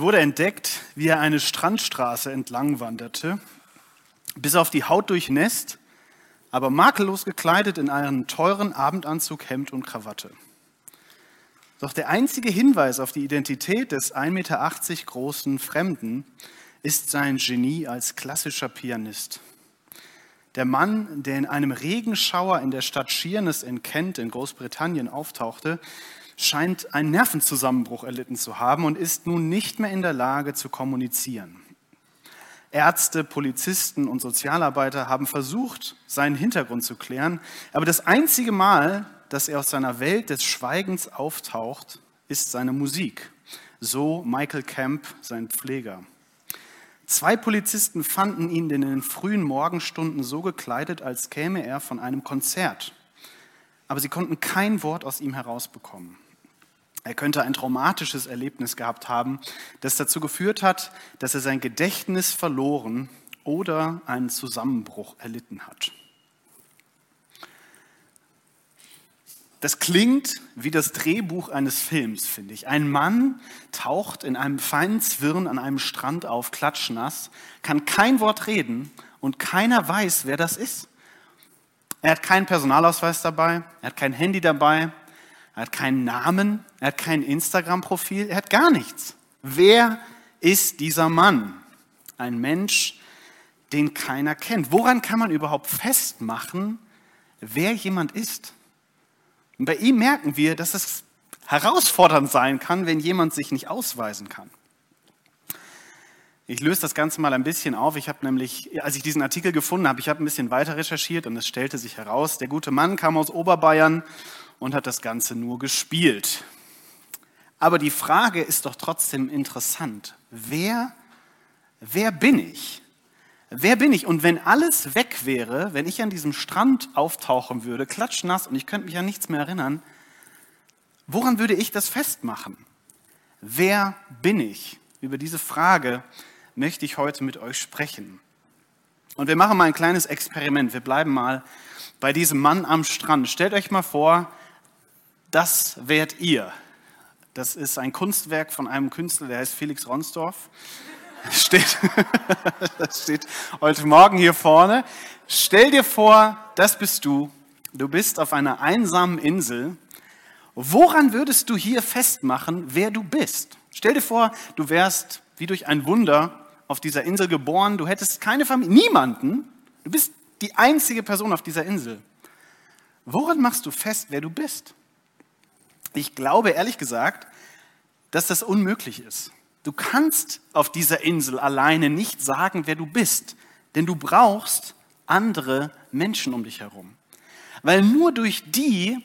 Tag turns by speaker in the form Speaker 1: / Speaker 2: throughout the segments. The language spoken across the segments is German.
Speaker 1: Er wurde entdeckt, wie er eine Strandstraße entlang wanderte, bis auf die Haut durchnässt, aber makellos gekleidet in einen teuren Abendanzug, Hemd und Krawatte. Doch der einzige Hinweis auf die Identität des 1,80 Meter großen Fremden ist sein Genie als klassischer Pianist. Der Mann, der in einem Regenschauer in der Stadt Sheerness in Kent in Großbritannien auftauchte, scheint einen Nervenzusammenbruch erlitten zu haben und ist nun nicht mehr in der Lage zu kommunizieren. Ärzte, Polizisten und Sozialarbeiter haben versucht, seinen Hintergrund zu klären, aber das einzige Mal, dass er aus seiner Welt des Schweigens auftaucht, ist seine Musik. So Michael Camp, sein Pfleger. Zwei Polizisten fanden ihn in den frühen Morgenstunden so gekleidet, als käme er von einem Konzert. Aber sie konnten kein Wort aus ihm herausbekommen. Er könnte ein traumatisches Erlebnis gehabt haben, das dazu geführt hat, dass er sein Gedächtnis verloren oder einen Zusammenbruch erlitten hat. Das klingt wie das Drehbuch eines Films, finde ich. Ein Mann taucht in einem feinen Zwirn an einem Strand auf, klatschnass, kann kein Wort reden und keiner weiß, wer das ist. Er hat keinen Personalausweis dabei, er hat kein Handy dabei, er hat keinen Namen, er hat kein Instagram-Profil, er hat gar nichts. Wer ist dieser Mann? Ein Mensch, den keiner kennt. Woran kann man überhaupt festmachen, wer jemand ist? Und bei ihm merken wir, dass es herausfordernd sein kann, wenn jemand sich nicht ausweisen kann. Ich löse das Ganze mal ein bisschen auf. Ich habe nämlich, als ich diesen Artikel gefunden habe, ich habe ein bisschen weiter recherchiert und es stellte sich heraus, der gute Mann kam aus Oberbayern und hat das Ganze nur gespielt. Aber die Frage ist doch trotzdem interessant. Wer, wer bin ich? Wer bin ich? Und wenn alles weg wäre, wenn ich an diesem Strand auftauchen würde, klatschnass und ich könnte mich an nichts mehr erinnern, woran würde ich das festmachen? Wer bin ich? Über diese Frage möchte ich heute mit euch sprechen. Und wir machen mal ein kleines Experiment. Wir bleiben mal bei diesem Mann am Strand. Stellt euch mal vor, das wärt ihr. Das ist ein Kunstwerk von einem Künstler, der heißt Felix Ronsdorf. Steht, das steht heute Morgen hier vorne. Stell dir vor, das bist du. Du bist auf einer einsamen Insel. Woran würdest du hier festmachen, wer du bist? Stell dir vor, du wärst wie durch ein Wunder auf dieser Insel geboren. Du hättest keine Familie, niemanden. Du bist die einzige Person auf dieser Insel. Woran machst du fest, wer du bist? Ich glaube ehrlich gesagt, dass das unmöglich ist. Du kannst auf dieser Insel alleine nicht sagen, wer du bist, denn du brauchst andere Menschen um dich herum. Weil nur durch die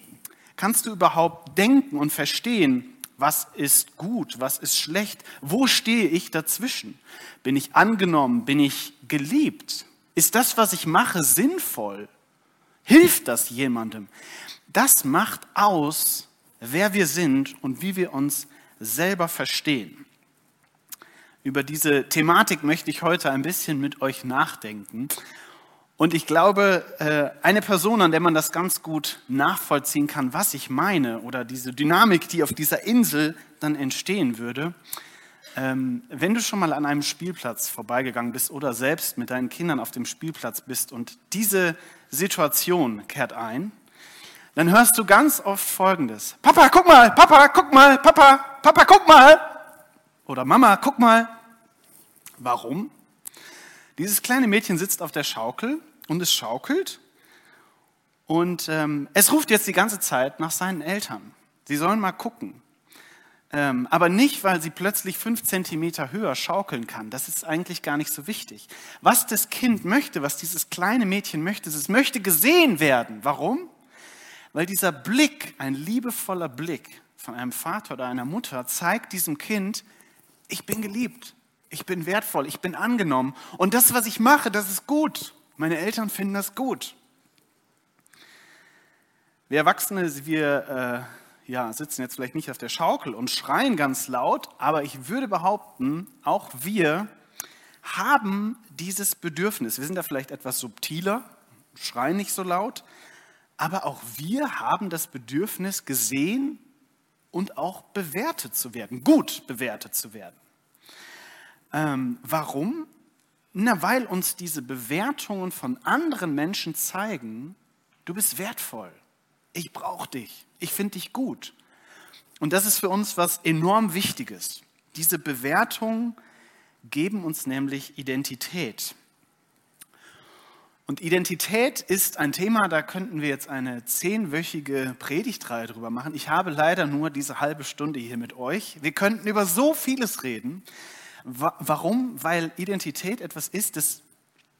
Speaker 1: kannst du überhaupt denken und verstehen, was ist gut, was ist schlecht, wo stehe ich dazwischen? Bin ich angenommen, bin ich geliebt? Ist das, was ich mache, sinnvoll? Hilft das jemandem? Das macht aus, wer wir sind und wie wir uns selber verstehen. Über diese Thematik möchte ich heute ein bisschen mit euch nachdenken. Und ich glaube, äh, eine Person, an der man das ganz gut nachvollziehen kann, was ich meine, oder diese Dynamik, die auf dieser Insel dann entstehen würde, ähm, wenn du schon mal an einem Spielplatz vorbeigegangen bist oder selbst mit deinen Kindern auf dem Spielplatz bist und diese Situation kehrt ein, dann hörst du ganz oft Folgendes. Papa, guck mal, Papa, guck mal, Papa, Papa, guck mal. Oder Mama, guck mal. Warum? Dieses kleine Mädchen sitzt auf der Schaukel und es schaukelt und ähm, es ruft jetzt die ganze Zeit nach seinen Eltern. Sie sollen mal gucken. Ähm, aber nicht, weil sie plötzlich fünf Zentimeter höher schaukeln kann. Das ist eigentlich gar nicht so wichtig. Was das Kind möchte, was dieses kleine Mädchen möchte, es möchte gesehen werden. Warum? Weil dieser Blick, ein liebevoller Blick von einem Vater oder einer Mutter, zeigt diesem Kind, ich bin geliebt, ich bin wertvoll, ich bin angenommen. Und das, was ich mache, das ist gut. Meine Eltern finden das gut. Wir Erwachsene, wir äh, ja, sitzen jetzt vielleicht nicht auf der Schaukel und schreien ganz laut, aber ich würde behaupten, auch wir haben dieses Bedürfnis. Wir sind da vielleicht etwas subtiler, schreien nicht so laut, aber auch wir haben das Bedürfnis, gesehen und auch bewertet zu werden, gut bewertet zu werden. Ähm, warum? Na, weil uns diese Bewertungen von anderen Menschen zeigen, du bist wertvoll, ich brauche dich, ich finde dich gut. Und das ist für uns was enorm Wichtiges. Diese Bewertungen geben uns nämlich Identität. Und Identität ist ein Thema, da könnten wir jetzt eine zehnwöchige Predigtreihe drüber machen. Ich habe leider nur diese halbe Stunde hier mit euch. Wir könnten über so vieles reden. Warum? Weil Identität etwas ist, das,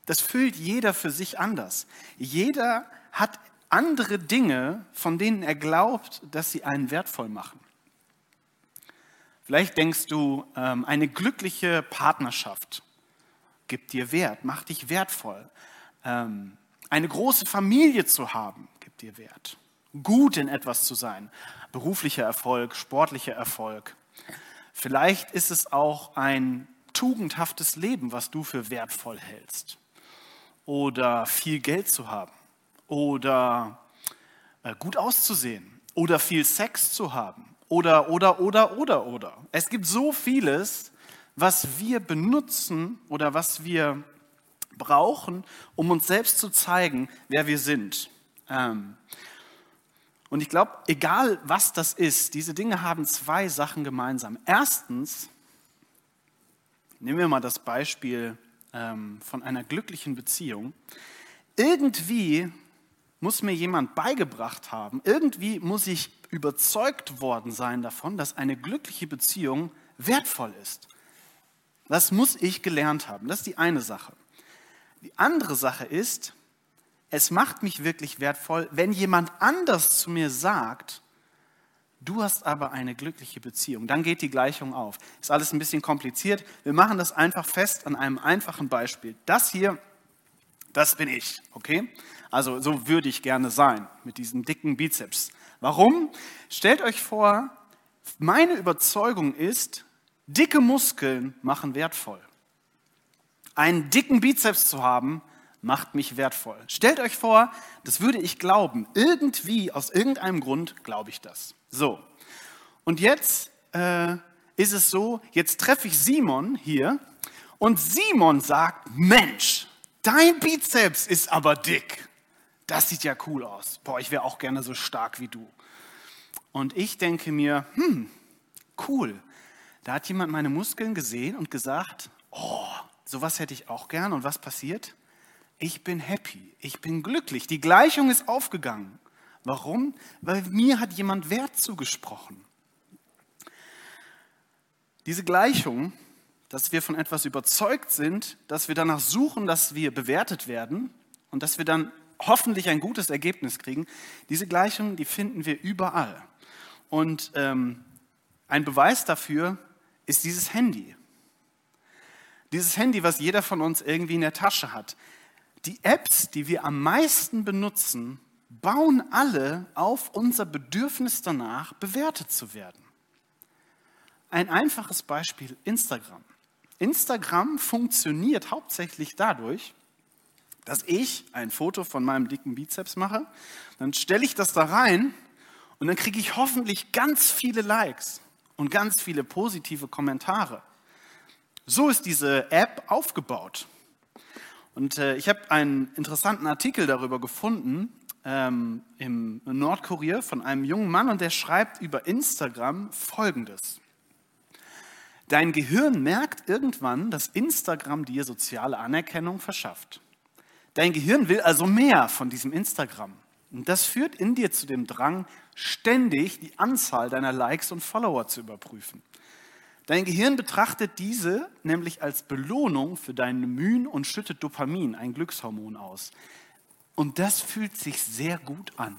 Speaker 1: das füllt jeder für sich anders. Jeder hat andere Dinge, von denen er glaubt, dass sie einen wertvoll machen. Vielleicht denkst du, ähm, eine glückliche Partnerschaft gibt dir Wert, macht dich wertvoll. Ähm, eine große Familie zu haben, gibt dir Wert. Gut in etwas zu sein, beruflicher Erfolg, sportlicher Erfolg. Vielleicht ist es auch ein tugendhaftes Leben, was du für wertvoll hältst. Oder viel Geld zu haben. Oder äh, gut auszusehen. Oder viel Sex zu haben. Oder, oder, oder, oder, oder. Es gibt so vieles, was wir benutzen oder was wir brauchen, um uns selbst zu zeigen, wer wir sind. Ähm, und ich glaube, egal was das ist, diese Dinge haben zwei Sachen gemeinsam. Erstens, nehmen wir mal das Beispiel ähm, von einer glücklichen Beziehung. Irgendwie muss mir jemand beigebracht haben, irgendwie muss ich überzeugt worden sein davon, dass eine glückliche Beziehung wertvoll ist. Das muss ich gelernt haben. Das ist die eine Sache. Die andere Sache ist, es macht mich wirklich wertvoll, wenn jemand anders zu mir sagt, du hast aber eine glückliche Beziehung. Dann geht die Gleichung auf. Ist alles ein bisschen kompliziert. Wir machen das einfach fest an einem einfachen Beispiel. Das hier, das bin ich, okay? Also so würde ich gerne sein mit diesem dicken Bizeps. Warum? Stellt euch vor, meine Überzeugung ist, dicke Muskeln machen wertvoll. Einen dicken Bizeps zu haben, macht mich wertvoll. Stellt euch vor, das würde ich glauben. Irgendwie, aus irgendeinem Grund glaube ich das. So. Und jetzt äh, ist es so, jetzt treffe ich Simon hier und Simon sagt, Mensch, dein Bizeps ist aber dick. Das sieht ja cool aus. Boah, ich wäre auch gerne so stark wie du. Und ich denke mir, hm, cool. Da hat jemand meine Muskeln gesehen und gesagt, oh, sowas hätte ich auch gern. Und was passiert? Ich bin happy, ich bin glücklich. Die Gleichung ist aufgegangen. Warum? Weil mir hat jemand Wert zugesprochen. Diese Gleichung, dass wir von etwas überzeugt sind, dass wir danach suchen, dass wir bewertet werden und dass wir dann hoffentlich ein gutes Ergebnis kriegen, diese Gleichung, die finden wir überall. Und ähm, ein Beweis dafür ist dieses Handy. Dieses Handy, was jeder von uns irgendwie in der Tasche hat. Die Apps, die wir am meisten benutzen, bauen alle auf unser Bedürfnis danach, bewertet zu werden. Ein einfaches Beispiel, Instagram. Instagram funktioniert hauptsächlich dadurch, dass ich ein Foto von meinem dicken Bizeps mache, dann stelle ich das da rein und dann kriege ich hoffentlich ganz viele Likes und ganz viele positive Kommentare. So ist diese App aufgebaut. Und äh, ich habe einen interessanten Artikel darüber gefunden ähm, im Nordkurier von einem jungen Mann und der schreibt über Instagram Folgendes. Dein Gehirn merkt irgendwann, dass Instagram dir soziale Anerkennung verschafft. Dein Gehirn will also mehr von diesem Instagram. Und das führt in dir zu dem Drang, ständig die Anzahl deiner Likes und Follower zu überprüfen. Dein Gehirn betrachtet diese nämlich als Belohnung für deine Mühen und schüttet Dopamin, ein Glückshormon, aus. Und das fühlt sich sehr gut an.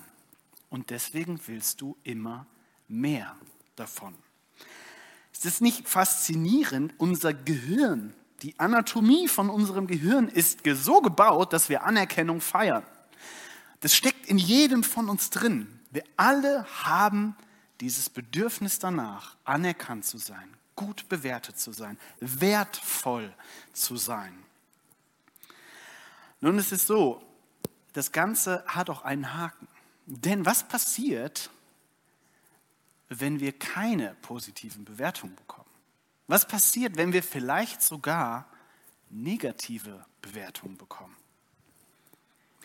Speaker 1: Und deswegen willst du immer mehr davon. Ist es nicht faszinierend? Unser Gehirn, die Anatomie von unserem Gehirn ist so gebaut, dass wir Anerkennung feiern. Das steckt in jedem von uns drin. Wir alle haben dieses Bedürfnis danach, anerkannt zu sein, gut bewertet zu sein, wertvoll zu sein. Nun ist es so, das Ganze hat auch einen Haken. Denn was passiert, wenn wir keine positiven Bewertungen bekommen? Was passiert, wenn wir vielleicht sogar negative Bewertungen bekommen?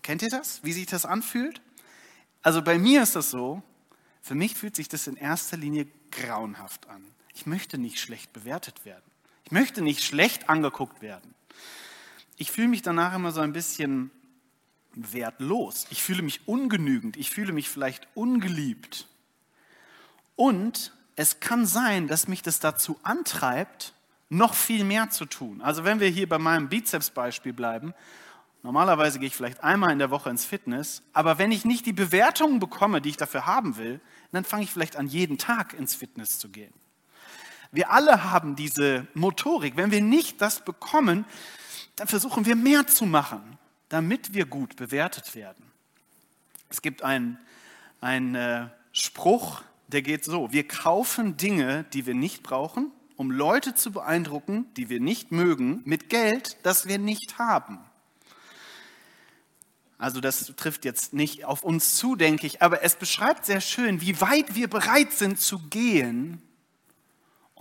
Speaker 1: Kennt ihr das? Wie sich das anfühlt? Also bei mir ist das so, für mich fühlt sich das in erster Linie grauenhaft an. Ich möchte nicht schlecht bewertet werden. Ich möchte nicht schlecht angeguckt werden. Ich fühle mich danach immer so ein bisschen wertlos. Ich fühle mich ungenügend. Ich fühle mich vielleicht ungeliebt. Und es kann sein, dass mich das dazu antreibt, noch viel mehr zu tun. Also wenn wir hier bei meinem Bizeps-Beispiel bleiben, normalerweise gehe ich vielleicht einmal in der Woche ins Fitness, aber wenn ich nicht die Bewertungen bekomme, die ich dafür haben will, dann fange ich vielleicht an, jeden Tag ins Fitness zu gehen. Wir alle haben diese Motorik. Wenn wir nicht das bekommen, dann versuchen wir mehr zu machen, damit wir gut bewertet werden. Es gibt einen, äh, Spruch, der geht so, wir kaufen Dinge, die wir nicht brauchen, um Leute zu beeindrucken, die wir nicht mögen, mit Geld, das wir nicht haben. Also das trifft jetzt nicht auf uns zu, denke ich, aber es beschreibt sehr schön, wie weit wir bereit sind zu gehen,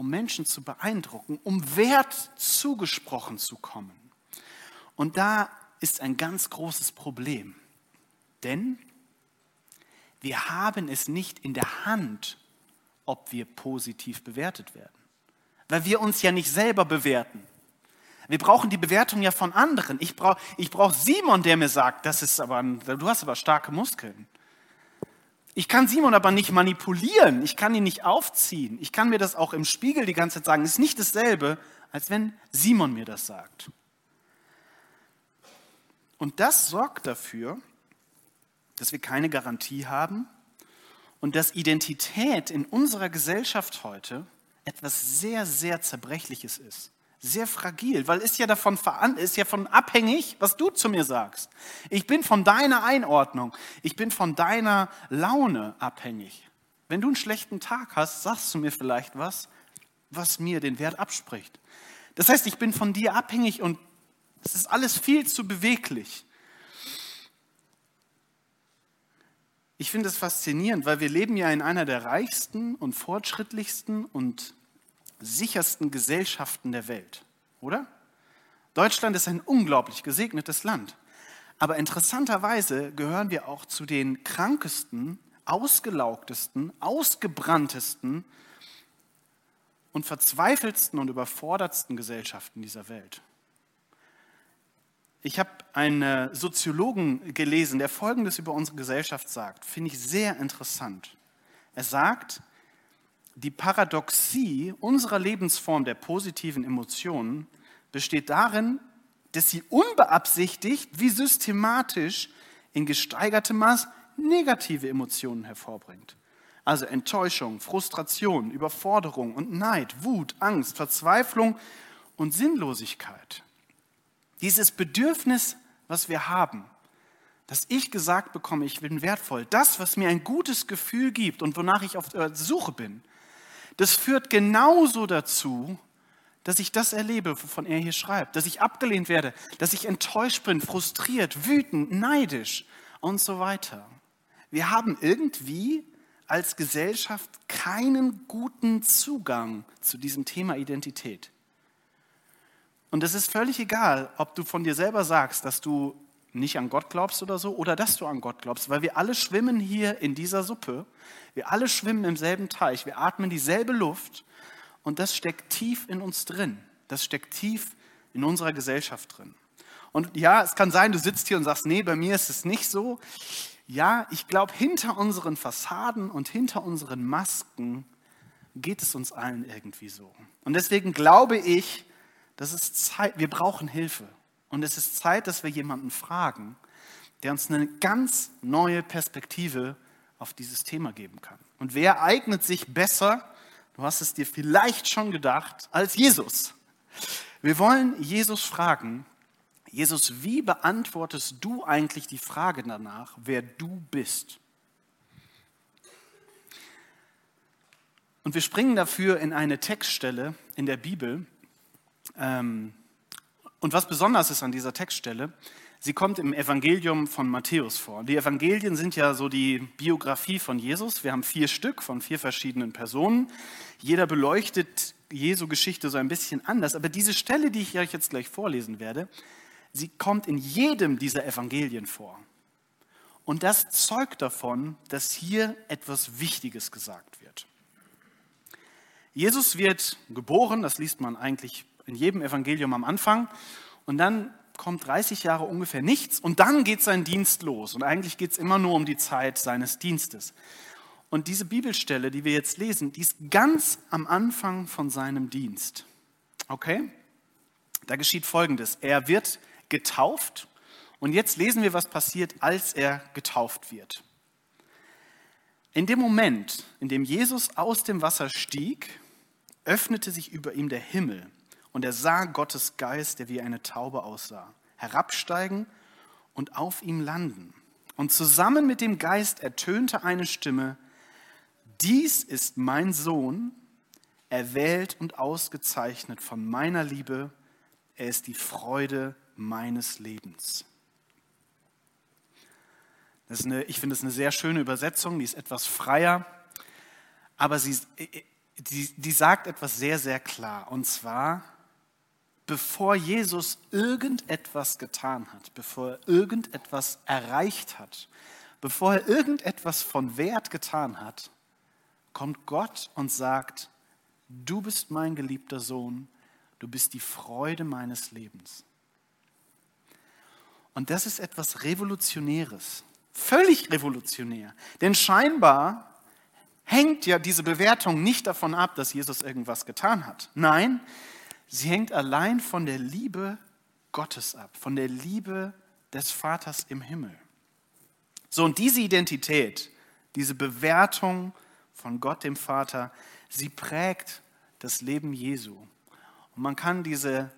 Speaker 1: um Menschen zu beeindrucken, um Wert zugesprochen zu kommen. Und da ist ein ganz großes Problem, denn wir haben es nicht in der Hand, ob wir positiv bewertet werden, weil wir uns ja nicht selber bewerten. Wir brauchen die Bewertung ja von anderen. Ich brauche ich brauch Simon, der mir sagt, das ist aber du hast aber starke Muskeln. Ich kann Simon aber nicht manipulieren, ich kann ihn nicht aufziehen. Ich kann mir das auch im Spiegel die ganze Zeit sagen. Es ist nicht dasselbe, als wenn Simon mir das sagt. Und das sorgt dafür, dass wir keine Garantie haben und dass Identität in unserer Gesellschaft heute etwas sehr, sehr Zerbrechliches ist. Sehr fragil, weil ist ja davon ist ja von abhängig, was du zu mir sagst. Ich bin von deiner Einordnung, ich bin von deiner Laune abhängig. Wenn du einen schlechten Tag hast, sagst du mir vielleicht was, was mir den Wert abspricht. Das heißt, ich bin von dir abhängig und es ist alles viel zu beweglich. Ich finde es faszinierend, weil wir leben ja in einer der reichsten und fortschrittlichsten und sichersten Gesellschaften der Welt, oder? Deutschland ist ein unglaublich gesegnetes Land. Aber interessanterweise gehören wir auch zu den krankesten, ausgelaugtesten, ausgebranntesten und verzweifeltsten und überfordertsten Gesellschaften dieser Welt. Ich habe einen Soziologen gelesen, der Folgendes über unsere Gesellschaft sagt, finde ich sehr interessant. Er sagt, die Paradoxie unserer Lebensform der positiven Emotionen besteht darin, dass sie unbeabsichtigt wie systematisch in gesteigertem Maß negative Emotionen hervorbringt. Also Enttäuschung, Frustration, Überforderung und Neid, Wut, Angst, Verzweiflung und Sinnlosigkeit. Dieses Bedürfnis, was wir haben, dass ich gesagt bekomme, ich bin wertvoll, das, was mir ein gutes Gefühl gibt und wonach ich auf der Suche bin, das führt genauso dazu, dass ich das erlebe, wovon er hier schreibt, dass ich abgelehnt werde, dass ich enttäuscht bin, frustriert, wütend, neidisch und so weiter. Wir haben irgendwie als Gesellschaft keinen guten Zugang zu diesem Thema Identität. Und es ist völlig egal, ob du von dir selber sagst, dass du nicht an Gott glaubst oder so, oder dass du an Gott glaubst, weil wir alle schwimmen hier in dieser Suppe, wir alle schwimmen im selben Teich, wir atmen dieselbe Luft und das steckt tief in uns drin, das steckt tief in unserer Gesellschaft drin. Und ja, es kann sein, du sitzt hier und sagst, nee, bei mir ist es nicht so. Ja, ich glaube, hinter unseren Fassaden und hinter unseren Masken geht es uns allen irgendwie so. Und deswegen glaube ich, das ist Zeit, wir brauchen Hilfe. Und es ist Zeit, dass wir jemanden fragen, der uns eine ganz neue Perspektive auf dieses Thema geben kann. Und wer eignet sich besser, du hast es dir vielleicht schon gedacht, als Jesus? Wir wollen Jesus fragen, Jesus, wie beantwortest du eigentlich die Frage danach, wer du bist? Und wir springen dafür in eine Textstelle in der Bibel, ähm, und was besonders ist an dieser Textstelle, sie kommt im Evangelium von Matthäus vor. Die Evangelien sind ja so die Biografie von Jesus. Wir haben vier Stück von vier verschiedenen Personen. Jeder beleuchtet Jesu Geschichte so ein bisschen anders, aber diese Stelle, die ich euch jetzt gleich vorlesen werde, sie kommt in jedem dieser Evangelien vor. Und das zeugt davon, dass hier etwas Wichtiges gesagt wird. Jesus wird geboren, das liest man eigentlich in jedem Evangelium am Anfang, und dann kommt 30 Jahre ungefähr nichts und dann geht sein Dienst los. Und eigentlich geht es immer nur um die Zeit seines Dienstes. Und diese Bibelstelle, die wir jetzt lesen, die ist ganz am Anfang von seinem Dienst. Okay? Da geschieht Folgendes. Er wird getauft und jetzt lesen wir, was passiert, als er getauft wird. In dem Moment, in dem Jesus aus dem Wasser stieg, öffnete sich über ihm der Himmel und er sah Gottes Geist, der wie eine Taube aussah, herabsteigen und auf ihm landen. Und zusammen mit dem Geist ertönte eine Stimme, dies ist mein Sohn, erwählt und ausgezeichnet von meiner Liebe, er ist die Freude meines Lebens. Das ist eine, ich finde es eine sehr schöne Übersetzung, die ist etwas freier, aber sie, die, die sagt etwas sehr, sehr klar. Und zwar, bevor Jesus irgendetwas getan hat, bevor er irgendetwas erreicht hat, bevor er irgendetwas von Wert getan hat, kommt Gott und sagt, du bist mein geliebter Sohn, du bist die Freude meines Lebens. Und das ist etwas Revolutionäres, völlig revolutionär. Denn scheinbar hängt ja diese Bewertung nicht davon ab, dass Jesus irgendwas getan hat. Nein, Sie hängt allein von der Liebe Gottes ab, von der Liebe des Vaters im Himmel. So, und diese Identität, diese Bewertung von Gott dem Vater, sie prägt das Leben Jesu. Und man kann diese,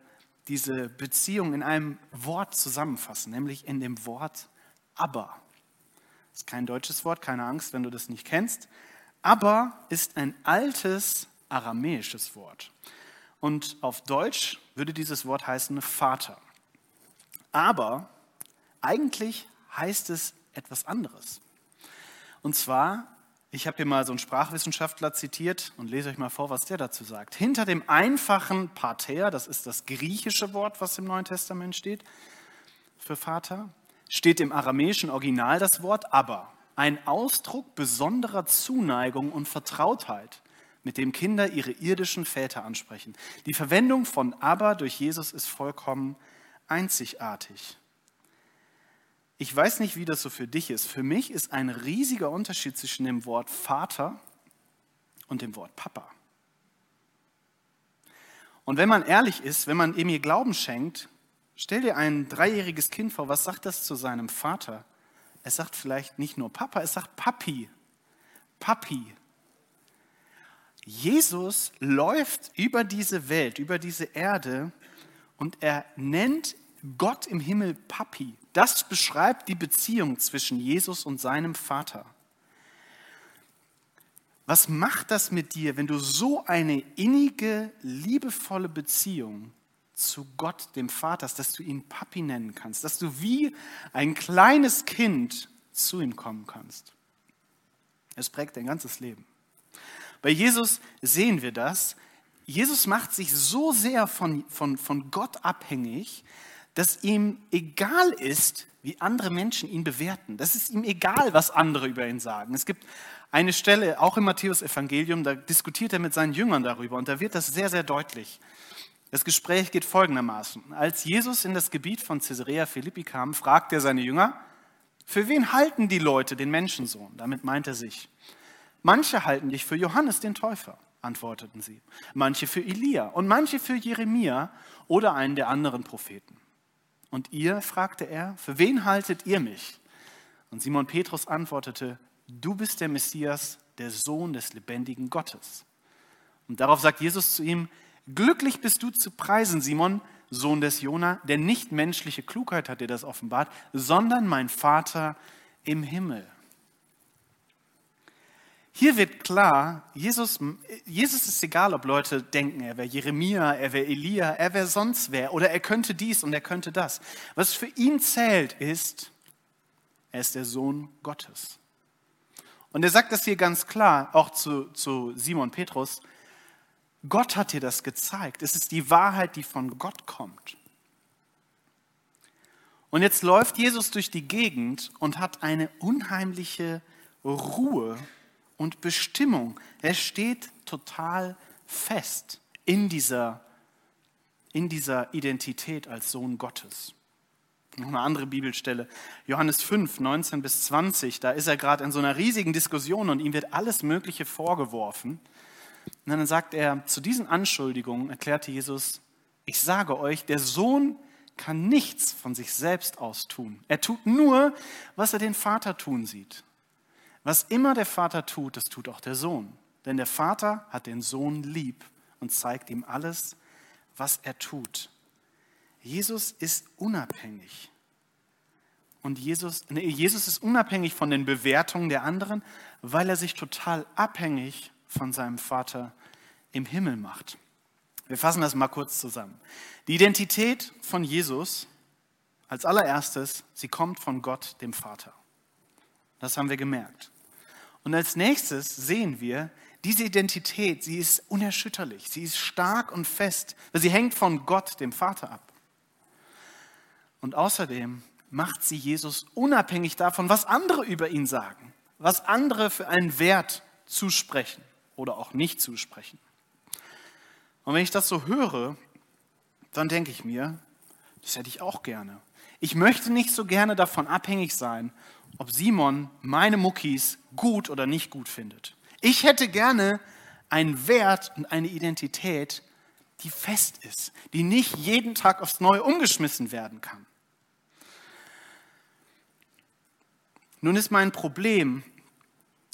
Speaker 1: diese Beziehung in einem Wort zusammenfassen, nämlich in dem Wort aber. Das ist kein deutsches Wort, keine Angst, wenn du das nicht kennst. Aber ist ein altes aramäisches Wort. Und auf Deutsch würde dieses Wort heißen Vater. Aber eigentlich heißt es etwas anderes. Und zwar, ich habe hier mal so einen Sprachwissenschaftler zitiert und lese euch mal vor, was der dazu sagt. Hinter dem einfachen Pater, das ist das griechische Wort, was im Neuen Testament steht für Vater, steht im aramäischen Original das Wort aber, ein Ausdruck besonderer Zuneigung und Vertrautheit mit dem Kinder ihre irdischen Väter ansprechen. Die Verwendung von aber durch Jesus ist vollkommen einzigartig. Ich weiß nicht, wie das so für dich ist. Für mich ist ein riesiger Unterschied zwischen dem Wort Vater und dem Wort Papa. Und wenn man ehrlich ist, wenn man ihm Glauben schenkt, stell dir ein dreijähriges Kind vor, was sagt das zu seinem Vater? Es sagt vielleicht nicht nur Papa, es sagt Papi. Papi. Jesus läuft über diese Welt, über diese Erde und er nennt Gott im Himmel Papi. Das beschreibt die Beziehung zwischen Jesus und seinem Vater. Was macht das mit dir, wenn du so eine innige, liebevolle Beziehung zu Gott, dem Vater hast, dass du ihn Papi nennen kannst, dass du wie ein kleines Kind zu ihm kommen kannst? Es prägt dein ganzes Leben. Bei Jesus sehen wir das. Jesus macht sich so sehr von, von, von Gott abhängig, dass ihm egal ist, wie andere Menschen ihn bewerten. Das ist ihm egal, was andere über ihn sagen. Es gibt eine Stelle, auch im Matthäus-Evangelium, da diskutiert er mit seinen Jüngern darüber und da wird das sehr, sehr deutlich. Das Gespräch geht folgendermaßen. Als Jesus in das Gebiet von Caesarea Philippi kam, fragte er seine Jünger, für wen halten die Leute den Menschensohn? Damit meint er sich. Manche halten dich für Johannes den Täufer, antworteten sie. Manche für Elia und manche für Jeremia oder einen der anderen Propheten. Und ihr, fragte er, für wen haltet ihr mich? Und Simon Petrus antwortete, du bist der Messias, der Sohn des lebendigen Gottes. Und darauf sagt Jesus zu ihm, glücklich bist du zu preisen, Simon, Sohn des Jona, denn nicht menschliche Klugheit hat dir das offenbart, sondern mein Vater im Himmel. Hier wird klar, Jesus, Jesus ist egal, ob Leute denken, er wäre Jeremia, er wäre Elia, er wäre sonst wer oder er könnte dies und er könnte das. Was für ihn zählt ist, er ist der Sohn Gottes. Und er sagt das hier ganz klar, auch zu, zu Simon Petrus, Gott hat dir das gezeigt. Es ist die Wahrheit, die von Gott kommt. Und jetzt läuft Jesus durch die Gegend und hat eine unheimliche Ruhe und Bestimmung. Er steht total fest in dieser, in dieser Identität als Sohn Gottes. Noch eine andere Bibelstelle, Johannes 5, 19 bis 20, da ist er gerade in so einer riesigen Diskussion und ihm wird alles Mögliche vorgeworfen. Und dann sagt er, zu diesen Anschuldigungen erklärte Jesus, ich sage euch, der Sohn kann nichts von sich selbst aus tun. Er tut nur, was er den Vater tun sieht. Was immer der Vater tut, das tut auch der Sohn. Denn der Vater hat den Sohn lieb und zeigt ihm alles, was er tut. Jesus ist unabhängig. Und Jesus, nee, Jesus ist unabhängig von den Bewertungen der anderen, weil er sich total abhängig von seinem Vater im Himmel macht. Wir fassen das mal kurz zusammen. Die Identität von Jesus als allererstes, sie kommt von Gott, dem Vater. Das haben wir gemerkt. Und als nächstes sehen wir, diese Identität, sie ist unerschütterlich, sie ist stark und fest, sie hängt von Gott, dem Vater, ab. Und außerdem macht sie Jesus unabhängig davon, was andere über ihn sagen, was andere für einen Wert zusprechen oder auch nicht zusprechen. Und wenn ich das so höre, dann denke ich mir, das hätte ich auch gerne. Ich möchte nicht so gerne davon abhängig sein, ob Simon meine Muckis gut oder nicht gut findet. Ich hätte gerne einen Wert und eine Identität, die fest ist, die nicht jeden Tag aufs Neue umgeschmissen werden kann. Nun ist mein Problem,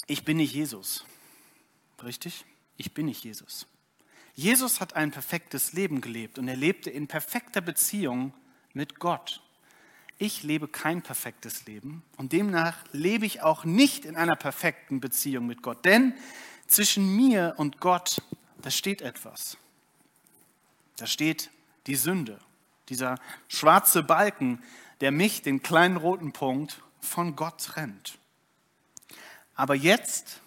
Speaker 1: ich bin nicht Jesus. Richtig? Ich bin nicht Jesus. Jesus hat ein perfektes Leben gelebt und er lebte in perfekter Beziehung mit Gott. Ich lebe kein perfektes Leben und demnach lebe ich auch nicht in einer perfekten Beziehung mit Gott. Denn zwischen mir und Gott, da steht etwas. Da steht die Sünde, dieser schwarze Balken, der mich, den kleinen roten Punkt, von Gott trennt. Aber jetzt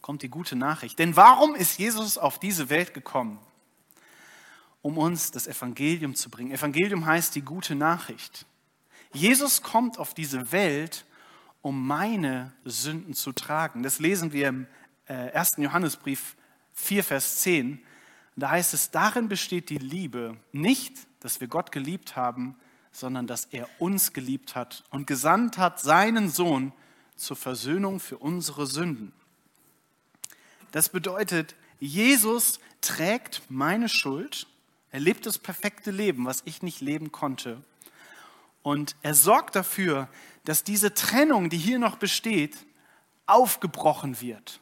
Speaker 1: kommt die gute Nachricht. Denn warum ist Jesus auf diese Welt gekommen? Um uns das Evangelium zu bringen. Evangelium heißt die gute Nachricht. Jesus kommt auf diese Welt, um meine Sünden zu tragen. Das lesen wir im 1. Äh, Johannesbrief 4, Vers 10. Da heißt es, darin besteht die Liebe, nicht, dass wir Gott geliebt haben, sondern dass er uns geliebt hat und gesandt hat seinen Sohn zur Versöhnung für unsere Sünden. Das bedeutet, Jesus trägt meine Schuld, er lebt das perfekte Leben, was ich nicht leben konnte. Und er sorgt dafür, dass diese Trennung, die hier noch besteht, aufgebrochen wird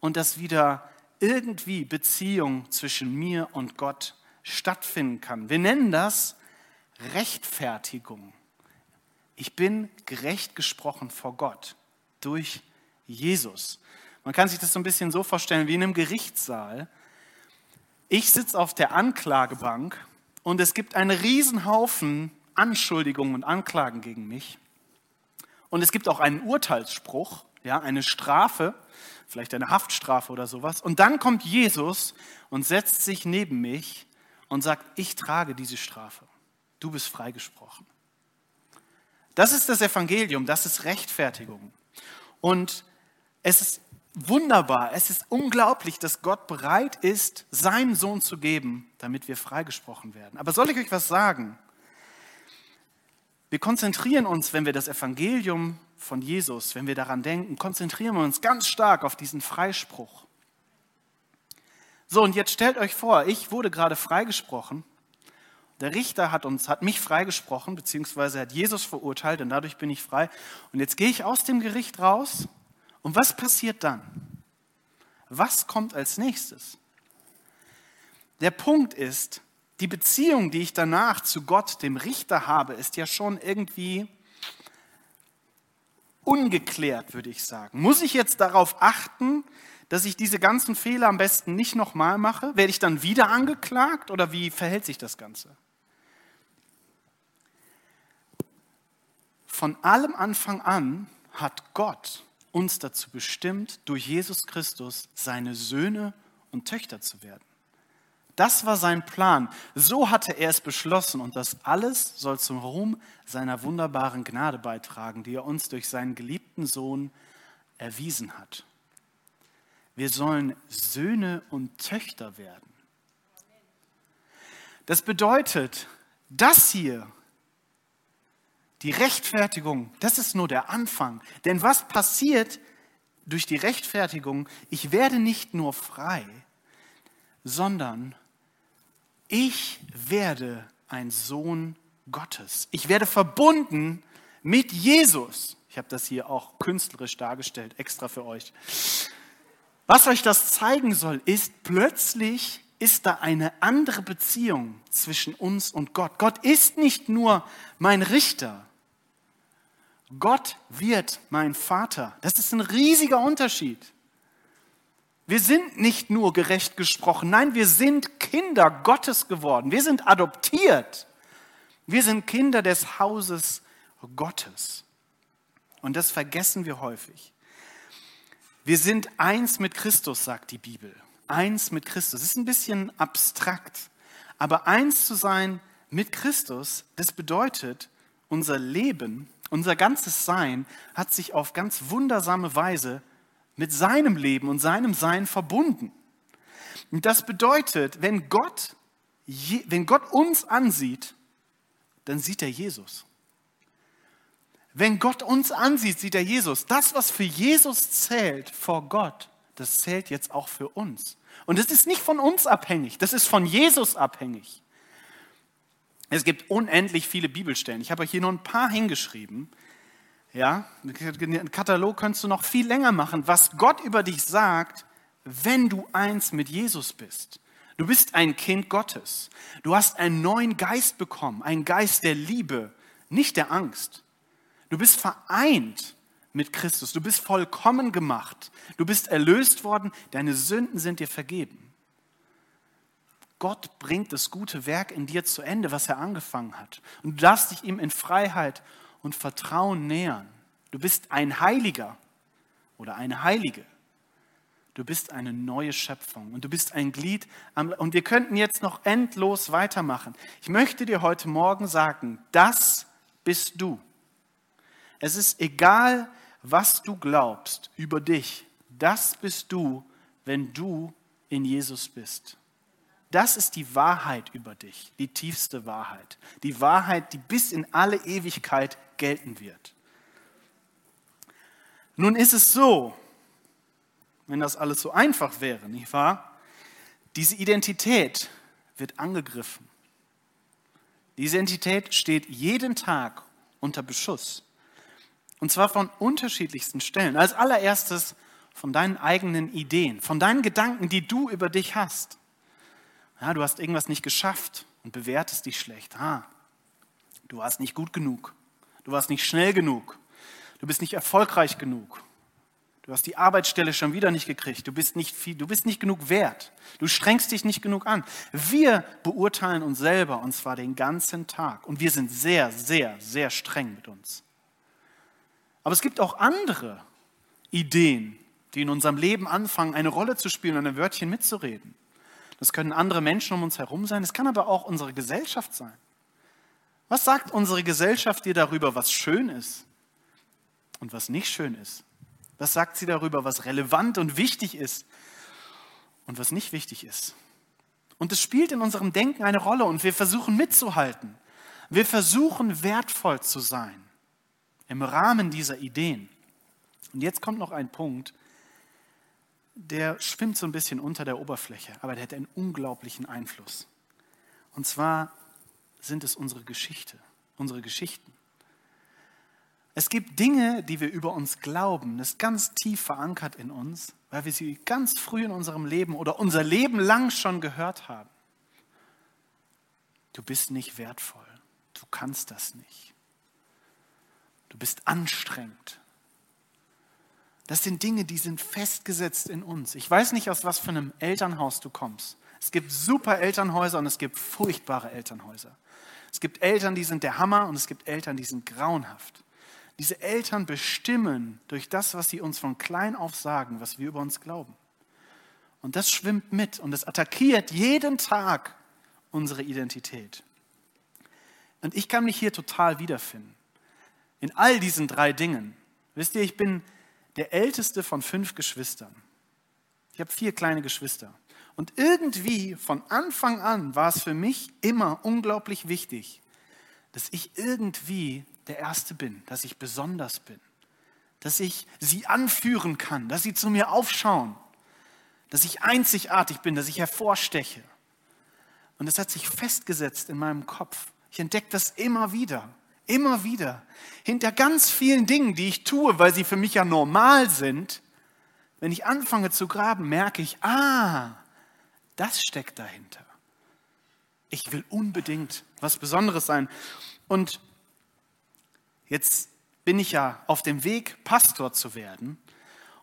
Speaker 1: und dass wieder irgendwie Beziehung zwischen mir und Gott stattfinden kann. Wir nennen das Rechtfertigung. Ich bin gerecht gesprochen vor Gott durch Jesus. Man kann sich das so ein bisschen so vorstellen wie in einem Gerichtssaal. Ich sitze auf der Anklagebank und es gibt einen Riesenhaufen Anschuldigungen und Anklagen gegen mich. Und es gibt auch einen Urteilsspruch, ja, eine Strafe, vielleicht eine Haftstrafe oder sowas. Und dann kommt Jesus und setzt sich neben mich und sagt, ich trage diese Strafe du bist freigesprochen. Das ist das Evangelium, das ist Rechtfertigung. Und es ist wunderbar, es ist unglaublich, dass Gott bereit ist, seinen Sohn zu geben, damit wir freigesprochen werden. Aber soll ich euch was sagen? Wir konzentrieren uns, wenn wir das Evangelium von Jesus, wenn wir daran denken, konzentrieren wir uns ganz stark auf diesen Freispruch. So, und jetzt stellt euch vor, ich wurde gerade freigesprochen der Richter hat uns, hat mich freigesprochen, beziehungsweise hat Jesus verurteilt und dadurch bin ich frei. Und jetzt gehe ich aus dem Gericht raus. Und was passiert dann? Was kommt als nächstes? Der Punkt ist, die Beziehung, die ich danach zu Gott, dem Richter habe, ist ja schon irgendwie ungeklärt, würde ich sagen. Muss ich jetzt darauf achten, dass ich diese ganzen Fehler am besten nicht nochmal mache? Werde ich dann wieder angeklagt oder wie verhält sich das Ganze? Von allem Anfang an hat Gott uns dazu bestimmt, durch Jesus Christus seine Söhne und Töchter zu werden. Das war sein Plan. So hatte er es beschlossen und das alles soll zum Ruhm seiner wunderbaren Gnade beitragen, die er uns durch seinen geliebten Sohn erwiesen hat. Wir sollen Söhne und Töchter werden. Das bedeutet, das hier, die Rechtfertigung, das ist nur der Anfang. Denn was passiert durch die Rechtfertigung? Ich werde nicht nur frei, sondern ich werde ein Sohn Gottes. Ich werde verbunden mit Jesus. Ich habe das hier auch künstlerisch dargestellt, extra für euch. Was euch das zeigen soll, ist, plötzlich ist da eine andere Beziehung zwischen uns und Gott. Gott ist nicht nur mein Richter. Gott wird mein Vater. Das ist ein riesiger Unterschied. Wir sind nicht nur gerecht gesprochen, nein, wir sind Kinder Gottes geworden. Wir sind adoptiert. Wir sind Kinder des Hauses Gottes. Und das vergessen wir häufig. Wir sind eins mit Christus, sagt die Bibel. Eins mit Christus. Das ist ein bisschen abstrakt. Aber eins zu sein mit Christus, das bedeutet, unser Leben, unser ganzes Sein hat sich auf ganz wundersame Weise mit seinem Leben und seinem Sein verbunden. Und das bedeutet, wenn Gott, wenn Gott uns ansieht, dann sieht er Jesus. Wenn Gott uns ansieht, sieht er Jesus. Das, was für Jesus zählt vor Gott, das zählt jetzt auch für uns. Und es ist nicht von uns abhängig, das ist von Jesus abhängig. Es gibt unendlich viele Bibelstellen. Ich habe euch hier nur ein paar hingeschrieben. Ja, einen Katalog könntest du noch viel länger machen, was Gott über dich sagt, wenn du eins mit Jesus bist. Du bist ein Kind Gottes. Du hast einen neuen Geist bekommen, einen Geist der Liebe, nicht der Angst. Du bist vereint mit Christus. Du bist vollkommen gemacht. Du bist erlöst worden. Deine Sünden sind dir vergeben. Gott bringt das gute Werk in dir zu Ende, was er angefangen hat. Und du darfst dich ihm in Freiheit und Vertrauen nähern. Du bist ein Heiliger oder eine Heilige. Du bist eine neue Schöpfung und du bist ein Glied. Am, und wir könnten jetzt noch endlos weitermachen. Ich möchte dir heute Morgen sagen, das bist du. Es ist egal, was du glaubst über dich. Das bist du, wenn du in Jesus bist. Das ist die Wahrheit über dich, die tiefste Wahrheit. Die Wahrheit, die bis in alle Ewigkeit gelten wird. Nun ist es so, wenn das alles so einfach wäre, nicht wahr? Diese Identität wird angegriffen. Diese Identität steht jeden Tag unter Beschuss. Und zwar von unterschiedlichsten Stellen. Als allererstes von deinen eigenen Ideen, von deinen Gedanken, die du über dich hast. Ja, du hast irgendwas nicht geschafft und bewertest dich schlecht. Ah, du warst nicht gut genug. Du warst nicht schnell genug. Du bist nicht erfolgreich genug. Du hast die Arbeitsstelle schon wieder nicht gekriegt. Du bist nicht, viel, du bist nicht genug wert. Du strengst dich nicht genug an. Wir beurteilen uns selber und zwar den ganzen Tag. Und wir sind sehr, sehr, sehr streng mit uns. Aber es gibt auch andere Ideen, die in unserem Leben anfangen, eine Rolle zu spielen und ein Wörtchen mitzureden. Das können andere Menschen um uns herum sein, es kann aber auch unsere Gesellschaft sein. Was sagt unsere Gesellschaft dir darüber, was schön ist und was nicht schön ist? Was sagt sie darüber, was relevant und wichtig ist und was nicht wichtig ist? Und es spielt in unserem Denken eine Rolle und wir versuchen mitzuhalten. Wir versuchen wertvoll zu sein im Rahmen dieser Ideen. Und jetzt kommt noch ein Punkt, der schwimmt so ein bisschen unter der Oberfläche, aber der hat einen unglaublichen Einfluss. Und zwar sind es unsere Geschichte, unsere Geschichten. Es gibt Dinge, die wir über uns glauben, das ist ganz tief verankert in uns, weil wir sie ganz früh in unserem Leben oder unser Leben lang schon gehört haben. Du bist nicht wertvoll, du kannst das nicht. Du bist anstrengend. Das sind Dinge, die sind festgesetzt in uns. Ich weiß nicht, aus was für einem Elternhaus du kommst. Es gibt super Elternhäuser und es gibt furchtbare Elternhäuser. Es gibt Eltern, die sind der Hammer und es gibt Eltern, die sind grauenhaft. Diese Eltern bestimmen durch das, was sie uns von klein auf sagen, was wir über uns glauben. Und das schwimmt mit und es attackiert jeden Tag unsere Identität. Und ich kann mich hier total wiederfinden. In all diesen drei Dingen. Wisst ihr, ich bin der älteste von fünf Geschwistern. Ich habe vier kleine Geschwister. Und irgendwie von Anfang an war es für mich immer unglaublich wichtig, dass ich irgendwie der Erste bin, dass ich besonders bin, dass ich sie anführen kann, dass sie zu mir aufschauen, dass ich einzigartig bin, dass ich hervorsteche. Und es hat sich festgesetzt in meinem Kopf. Ich entdecke das immer wieder, immer wieder. Hinter ganz vielen Dingen, die ich tue, weil sie für mich ja normal sind, wenn ich anfange zu graben, merke ich, ah, das steckt dahinter. Ich will unbedingt was Besonderes sein. Und jetzt bin ich ja auf dem Weg, Pastor zu werden.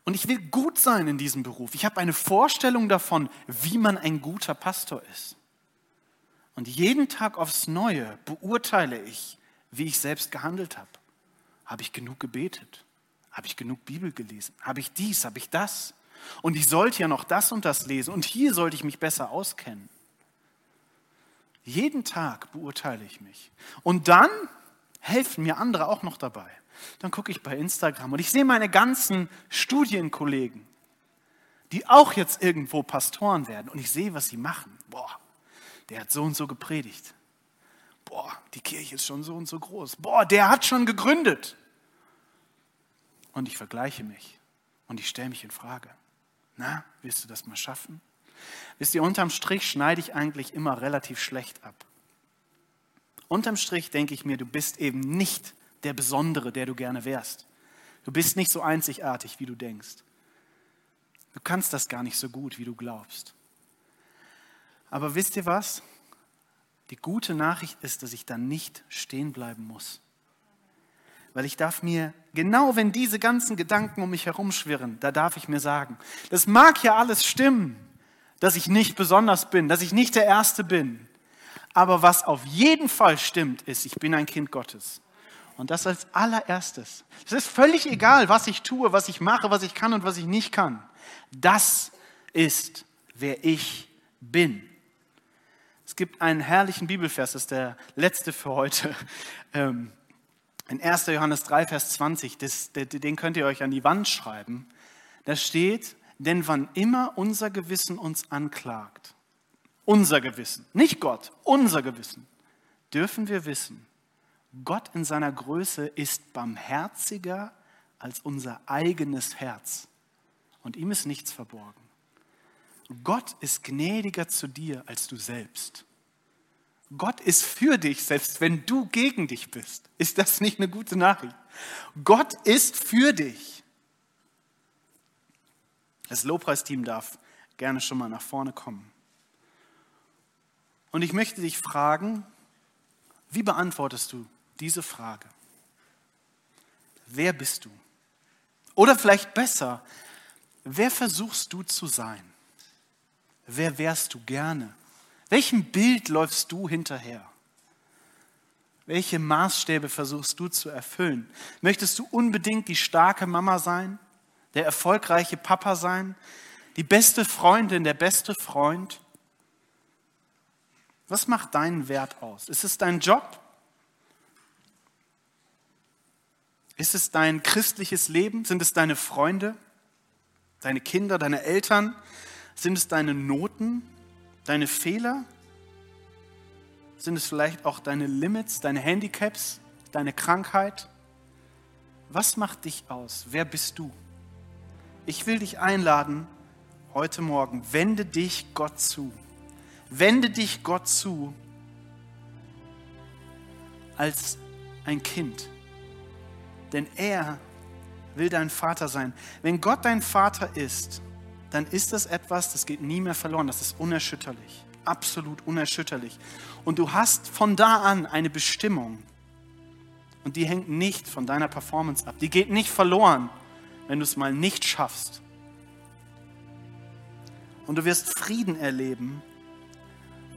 Speaker 1: Und ich will gut sein in diesem Beruf. Ich habe eine Vorstellung davon, wie man ein guter Pastor ist. Und jeden Tag aufs Neue beurteile ich, wie ich selbst gehandelt habe. Habe ich genug gebetet? Habe ich genug Bibel gelesen? Habe ich dies? Habe ich das? Und ich sollte ja noch das und das lesen. Und hier sollte ich mich besser auskennen. Jeden Tag beurteile ich mich. Und dann helfen mir andere auch noch dabei. Dann gucke ich bei Instagram und ich sehe meine ganzen Studienkollegen, die auch jetzt irgendwo Pastoren werden. Und ich sehe, was sie machen. Boah, der hat so und so gepredigt. Boah, die Kirche ist schon so und so groß. Boah, der hat schon gegründet. Und ich vergleiche mich und ich stelle mich in Frage. Na, willst du das mal schaffen? Wisst ihr, unterm Strich schneide ich eigentlich immer relativ schlecht ab. Unterm Strich denke ich mir, du bist eben nicht der Besondere, der du gerne wärst. Du bist nicht so einzigartig, wie du denkst. Du kannst das gar nicht so gut, wie du glaubst. Aber wisst ihr was? Die gute Nachricht ist, dass ich dann nicht stehen bleiben muss. Weil ich darf mir, genau wenn diese ganzen Gedanken um mich herumschwirren, da darf ich mir sagen, das mag ja alles stimmen, dass ich nicht besonders bin, dass ich nicht der Erste bin. Aber was auf jeden Fall stimmt, ist, ich bin ein Kind Gottes. Und das als allererstes. Es ist völlig egal, was ich tue, was ich mache, was ich kann und was ich nicht kann. Das ist, wer ich bin. Es gibt einen herrlichen Bibelvers, das ist der letzte für heute. Ähm, in 1. Johannes 3, Vers 20, das, den könnt ihr euch an die Wand schreiben. Da steht, denn wann immer unser Gewissen uns anklagt, unser Gewissen, nicht Gott, unser Gewissen, dürfen wir wissen, Gott in seiner Größe ist barmherziger als unser eigenes Herz. Und ihm ist nichts verborgen. Gott ist gnädiger zu dir als du selbst. Gott ist für dich, selbst wenn du gegen dich bist. Ist das nicht eine gute Nachricht? Gott ist für dich. Das Lobpreisteam darf gerne schon mal nach vorne kommen. Und ich möchte dich fragen, wie beantwortest du diese Frage? Wer bist du? Oder vielleicht besser, wer versuchst du zu sein? Wer wärst du gerne? Welchem Bild läufst du hinterher? Welche Maßstäbe versuchst du zu erfüllen? Möchtest du unbedingt die starke Mama sein, der erfolgreiche Papa sein, die beste Freundin, der beste Freund? Was macht deinen Wert aus? Ist es dein Job? Ist es dein christliches Leben? Sind es deine Freunde, deine Kinder, deine Eltern? Sind es deine Noten, deine Fehler? Sind es vielleicht auch deine Limits, deine Handicaps, deine Krankheit? Was macht dich aus? Wer bist du? Ich will dich einladen, heute Morgen, wende dich Gott zu. Wende dich Gott zu als ein Kind. Denn er will dein Vater sein. Wenn Gott dein Vater ist, dann ist das etwas, das geht nie mehr verloren. Das ist unerschütterlich. Absolut unerschütterlich. Und du hast von da an eine Bestimmung. Und die hängt nicht von deiner Performance ab. Die geht nicht verloren, wenn du es mal nicht schaffst. Und du wirst Frieden erleben,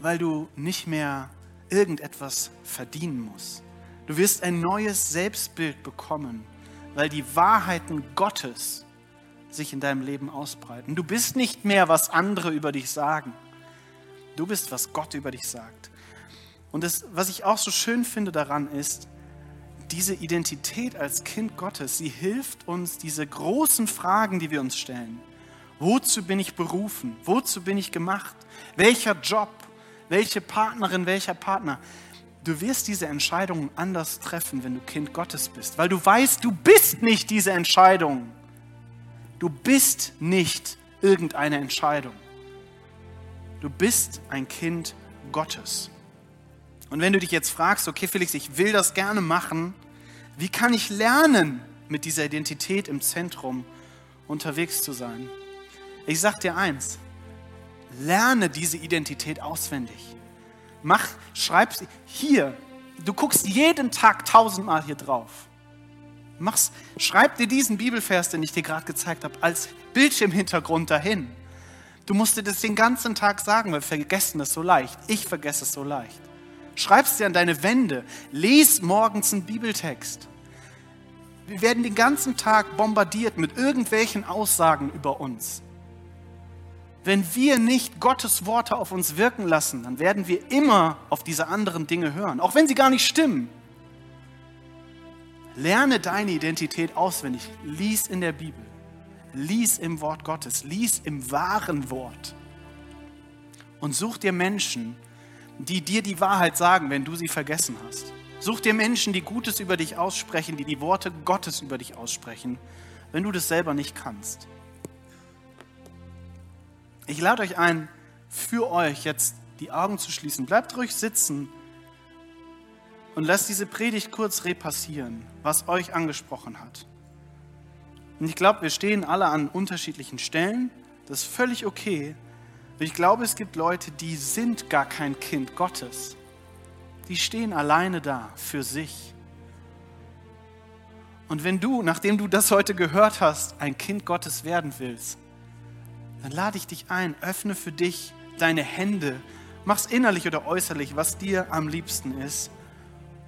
Speaker 1: weil du nicht mehr irgendetwas verdienen musst. Du wirst ein neues Selbstbild bekommen, weil die Wahrheiten Gottes sich in deinem Leben ausbreiten. Du bist nicht mehr, was andere über dich sagen. Du bist, was Gott über dich sagt. Und das, was ich auch so schön finde daran ist, diese Identität als Kind Gottes, sie hilft uns, diese großen Fragen, die wir uns stellen. Wozu bin ich berufen? Wozu bin ich gemacht? Welcher Job? Welche Partnerin? Welcher Partner? Du wirst diese Entscheidungen anders treffen, wenn du Kind Gottes bist, weil du weißt, du bist nicht diese Entscheidung. Du bist nicht irgendeine Entscheidung. Du bist ein Kind Gottes. Und wenn du dich jetzt fragst, okay Felix, ich will das gerne machen, wie kann ich lernen, mit dieser Identität im Zentrum unterwegs zu sein? Ich sag dir eins, lerne diese Identität auswendig. Mach, schreib sie hier. Du guckst jeden Tag tausendmal hier drauf. Mach's, schreib dir diesen Bibelvers, den ich dir gerade gezeigt habe, als Bildschirmhintergrund dahin. Du musst dir das den ganzen Tag sagen, weil wir vergessen es so leicht. Ich vergesse es so leicht. Schreib es dir an deine Wände. Lies morgens einen Bibeltext. Wir werden den ganzen Tag bombardiert mit irgendwelchen Aussagen über uns. Wenn wir nicht Gottes Worte auf uns wirken lassen, dann werden wir immer auf diese anderen Dinge hören, auch wenn sie gar nicht stimmen. Lerne deine Identität auswendig. Lies in der Bibel. Lies im Wort Gottes. Lies im wahren Wort. Und such dir Menschen, die dir die Wahrheit sagen, wenn du sie vergessen hast. Such dir Menschen, die Gutes über dich aussprechen, die die Worte Gottes über dich aussprechen, wenn du das selber nicht kannst. Ich lade euch ein, für euch jetzt die Augen zu schließen. Bleibt ruhig sitzen und lasst diese Predigt kurz repassieren, was euch angesprochen hat. Und ich glaube, wir stehen alle an unterschiedlichen Stellen. Das ist völlig okay. Ich glaube, es gibt Leute, die sind gar kein Kind Gottes. Die stehen alleine da für sich. Und wenn du, nachdem du das heute gehört hast, ein Kind Gottes werden willst, dann lade ich dich ein, öffne für dich deine Hände, mach's innerlich oder äußerlich, was dir am liebsten ist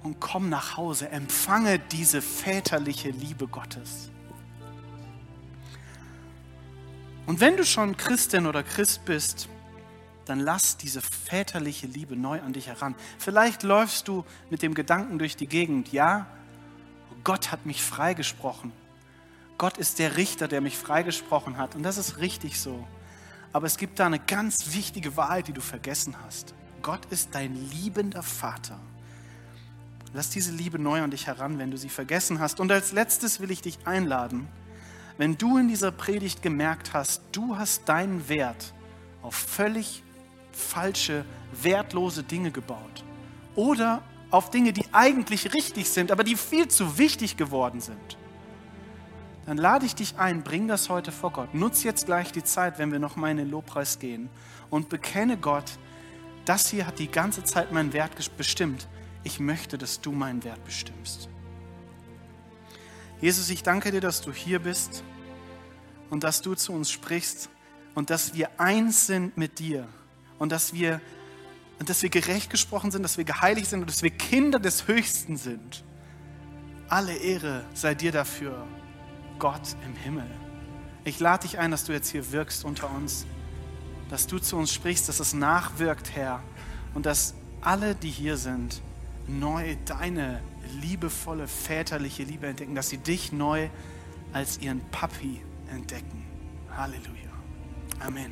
Speaker 1: und komm nach Hause, empfange diese väterliche Liebe Gottes. Und wenn du schon Christin oder Christ bist, dann lass diese väterliche Liebe neu an dich heran. Vielleicht läufst du mit dem Gedanken durch die Gegend, ja, Gott hat mich freigesprochen. Gott ist der Richter, der mich freigesprochen hat. Und das ist richtig so. Aber es gibt da eine ganz wichtige Wahrheit, die du vergessen hast. Gott ist dein liebender Vater. Lass diese Liebe neu an dich heran, wenn du sie vergessen hast. Und als letztes will ich dich einladen, wenn du in dieser Predigt gemerkt hast, du hast deinen Wert auf völlig falsche, wertlose Dinge gebaut. Oder auf Dinge, die eigentlich richtig sind, aber die viel zu wichtig geworden sind. Dann lade ich dich ein, bring das heute vor Gott. Nutz jetzt gleich die Zeit, wenn wir noch mal in den Lobpreis gehen und bekenne Gott, das hier hat die ganze Zeit meinen Wert bestimmt ich möchte, dass du meinen Wert bestimmst. Jesus, ich danke dir, dass du hier bist und dass du zu uns sprichst und dass wir eins sind mit dir und dass wir, und dass wir gerecht gesprochen sind, dass wir geheiligt sind und dass wir Kinder des Höchsten sind. Alle Ehre sei dir dafür, Gott im Himmel. Ich lade dich ein, dass du jetzt hier wirkst unter uns, dass du zu uns sprichst, dass es nachwirkt, Herr, und dass alle, die hier sind, neu deine liebevolle väterliche Liebe entdecken, dass sie dich neu als ihren Papi entdecken. Halleluja. Amen.